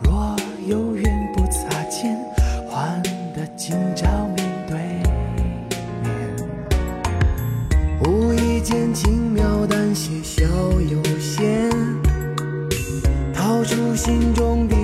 若有缘不擦肩换得今朝面对面。无意间轻描淡写笑有限掏出心中的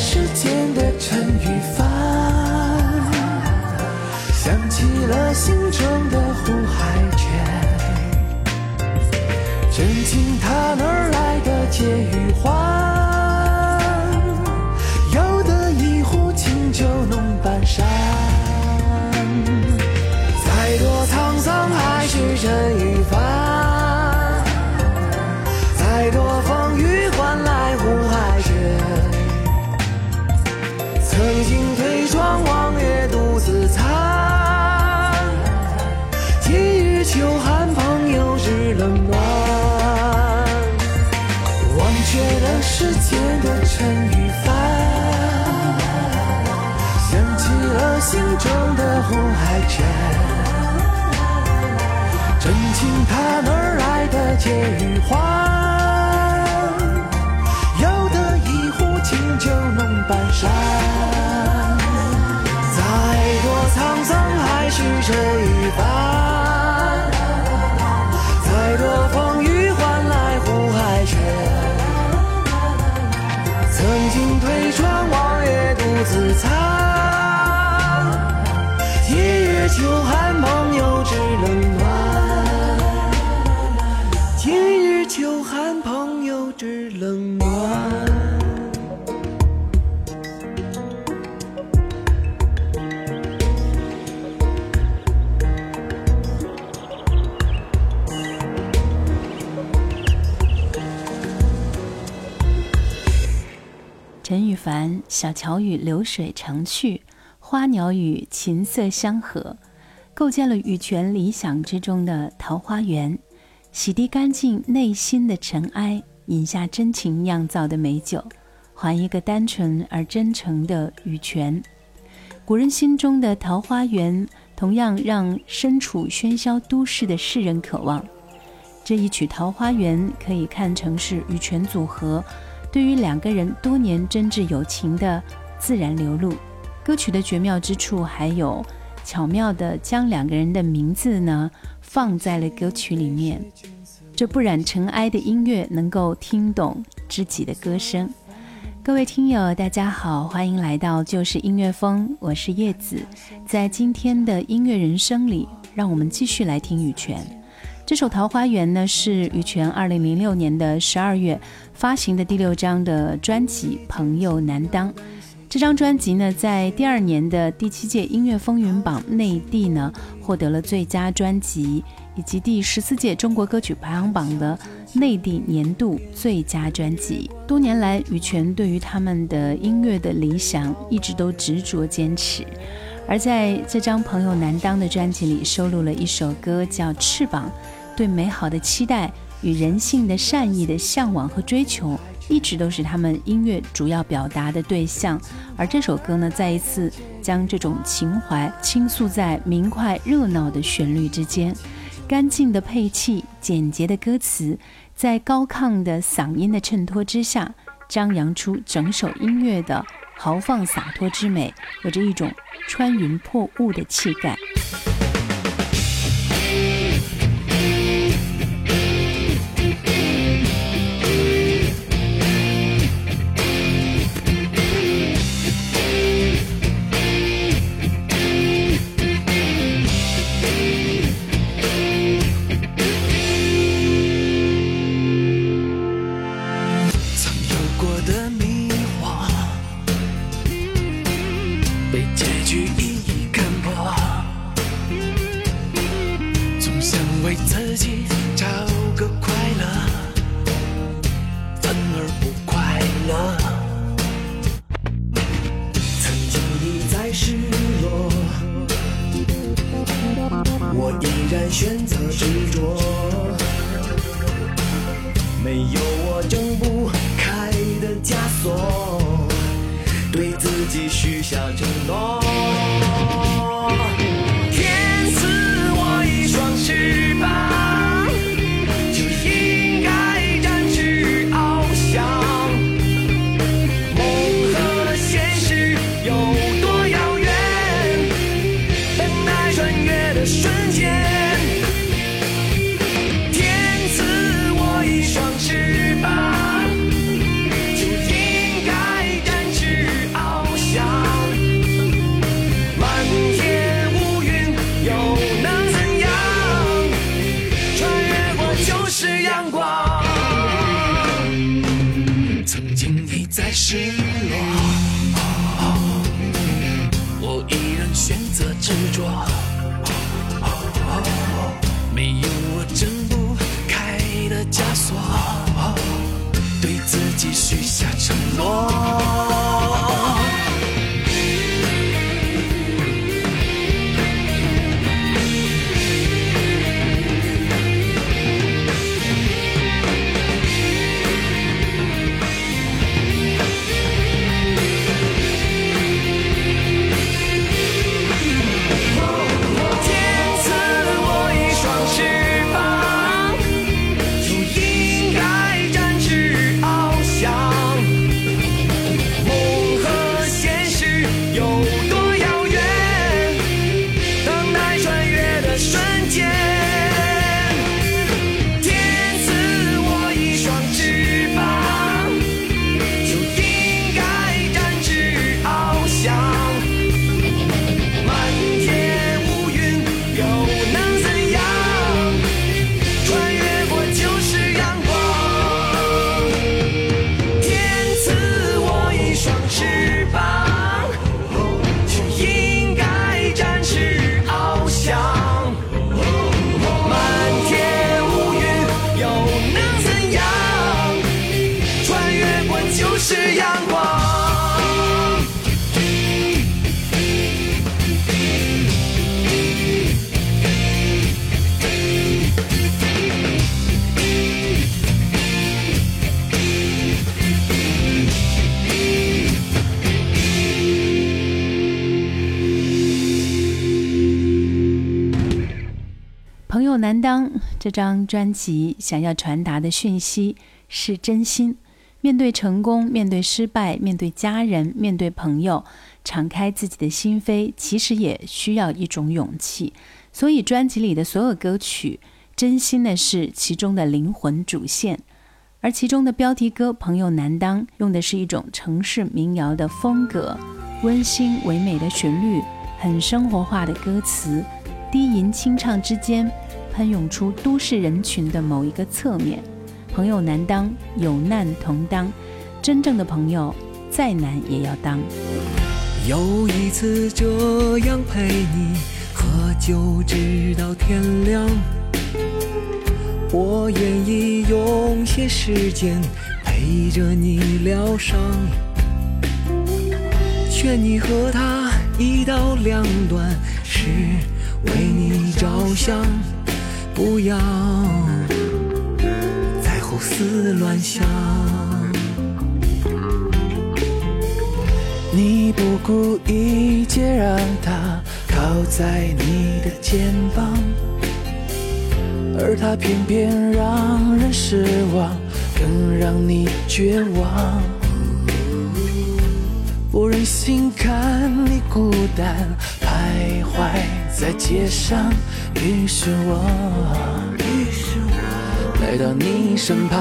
时间的陈与凡，想起了心中的呼海泉，真情它哪儿来的解语欢？秋寒，朋友日冷暖。忘却了世间的尘与烦，想起了心中的红海浅。真情它哪来的借与还？要得一壶清酒浓半山。再多沧桑还是这一。秋寒朋友知冷暖，今日秋寒朋友知冷暖。陈羽凡，小桥与流水成趣，花鸟与琴瑟相和。构建了羽泉理想之中的桃花源，洗涤干净内心的尘埃，饮下真情酿造的美酒，还一个单纯而真诚的羽泉。古人心中的桃花源，同样让身处喧嚣都市的世人渴望。这一曲《桃花源》可以看成是羽泉组合。对于两个人多年真挚友情的自然流露，歌曲的绝妙之处还有巧妙的将两个人的名字呢放在了歌曲里面。这不染尘埃的音乐能够听懂知己的歌声。各位听友，大家好，欢迎来到就是音乐风，我是叶子。在今天的音乐人生里，让我们继续来听羽泉。这首《桃花源》呢，是羽泉二零零六年的十二月发行的第六张的专辑《朋友难当》。这张专辑呢，在第二年的第七届音乐风云榜内地呢，获得了最佳专辑，以及第十四届中国歌曲排行榜的内地年度最佳专辑。多年来，羽泉对于他们的音乐的理想一直都执着坚持，而在这张《朋友难当》的专辑里，收录了一首歌叫《翅膀》。对美好的期待与人性的善意的向往和追求，一直都是他们音乐主要表达的对象。而这首歌呢，再一次将这种情怀倾诉在明快热闹的旋律之间，干净的配器、简洁的歌词，在高亢的嗓音的衬托之下，张扬出整首音乐的豪放洒脱之美，有着一种穿云破雾的气概。许下承诺。Nó 难当这张专辑想要传达的讯息是真心。面对成功，面对失败，面对家人，面对朋友，敞开自己的心扉，其实也需要一种勇气。所以，专辑里的所有歌曲，真心的是其中的灵魂主线。而其中的标题歌《朋友难当》，用的是一种城市民谣的风格，温馨唯美的旋律，很生活化的歌词，低吟轻唱之间，喷涌出都市人群的某一个侧面。朋友难当，有难同当。真正的朋友，再难也要当。有一次这样陪你喝酒直到天亮，我愿意用些时间陪着你疗伤，劝你和他一刀两断，是为你着想，不要再。胡思乱想，你不顾一切让他靠在你的肩膀，而他偏偏让人失望，更让你绝望。不忍心看你孤单徘徊在街上，于是我。于是我来到你身旁，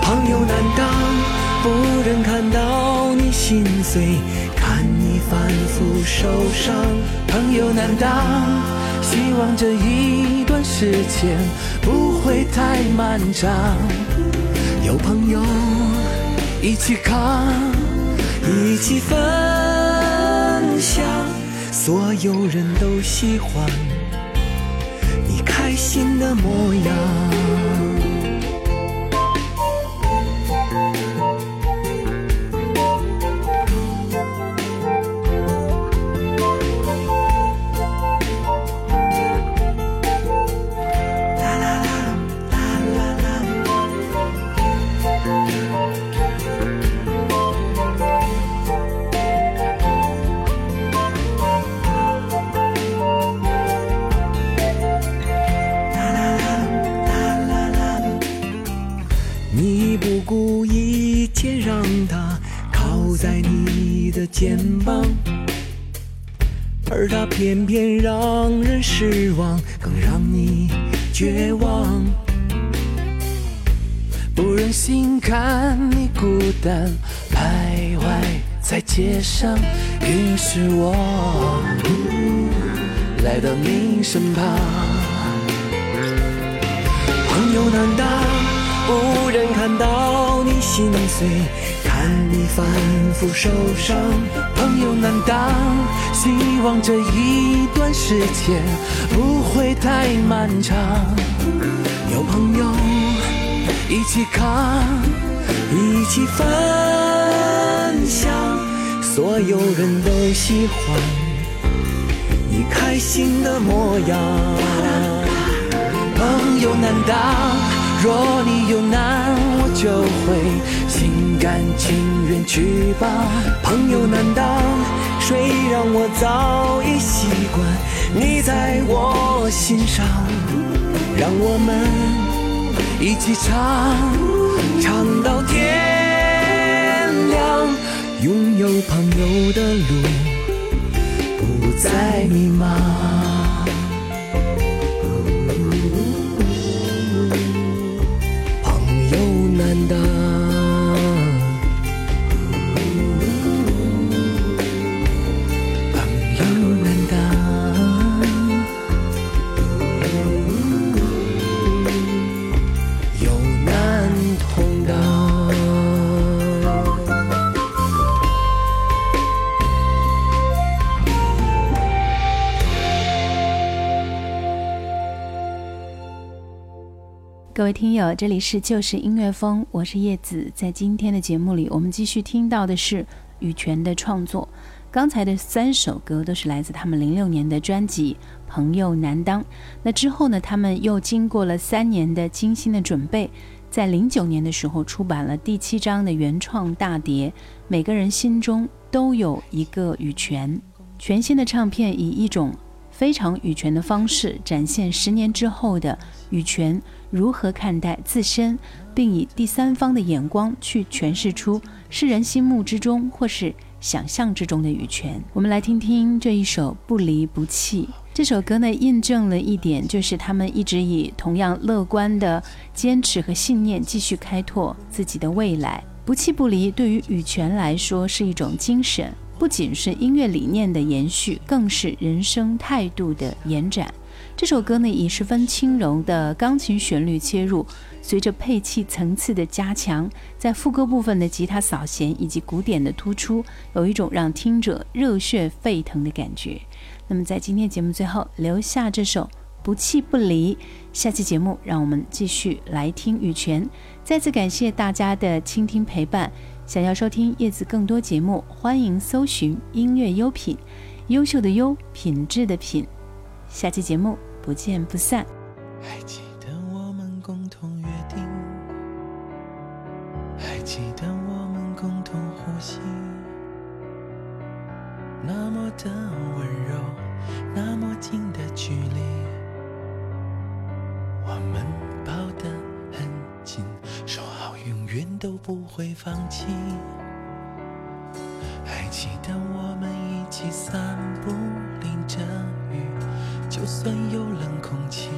朋友难当，不忍看到你心碎，看你反复受伤。朋友难当，希望这一段时间不会太漫长。有朋友一起扛，一起分想，所有人都喜欢你开。心的模样。偏偏让人失望，更让你绝望。不忍心看你孤单徘徊在街上，于是我来到你身旁。朋友难当，不忍看到你心碎。看你反复受伤，朋友。希望这一段时间不会太漫长。有朋友一起扛，一起分享，所有人都喜欢你开心的模样。朋友难当，若你有难，我就会心。甘情愿去帮，朋友难当，谁让我早已习惯你在我心上，让我们一起唱，唱到天亮，拥有朋友的路不再迷茫。各位听友，这里是就是音乐风，我是叶子。在今天的节目里，我们继续听到的是羽泉的创作。刚才的三首歌都是来自他们零六年的专辑《朋友难当》。那之后呢，他们又经过了三年的精心的准备，在零九年的时候出版了第七张的原创大碟《每个人心中都有一个羽泉》。全新的唱片以一种。非常羽泉的方式，展现十年之后的羽泉如何看待自身，并以第三方的眼光去诠释出世人心目之中或是想象之中的羽泉。我们来听听这一首《不离不弃》。这首歌呢，印证了一点，就是他们一直以同样乐观的坚持和信念，继续开拓自己的未来。不弃不离，对于羽泉来说是一种精神，不仅是音乐理念的延续，更是人生态度的延展。这首歌呢，以十分轻柔的钢琴旋律切入，随着配器层次的加强，在副歌部分的吉他扫弦以及鼓点的突出，有一种让听者热血沸腾的感觉。那么，在今天节目最后留下这首《不弃不离》，下期节目让我们继续来听羽泉。再次感谢大家的倾听陪伴。想要收听叶子更多节目，欢迎搜寻音乐优品，优秀的优，品质的品。下期节目不见不散。还记得我们共同约定，还记得我们共同呼吸。那么的温柔，那么近的距离，我们抱得很紧，说好永远都不会放弃。还记得我们一起散，算有冷空气，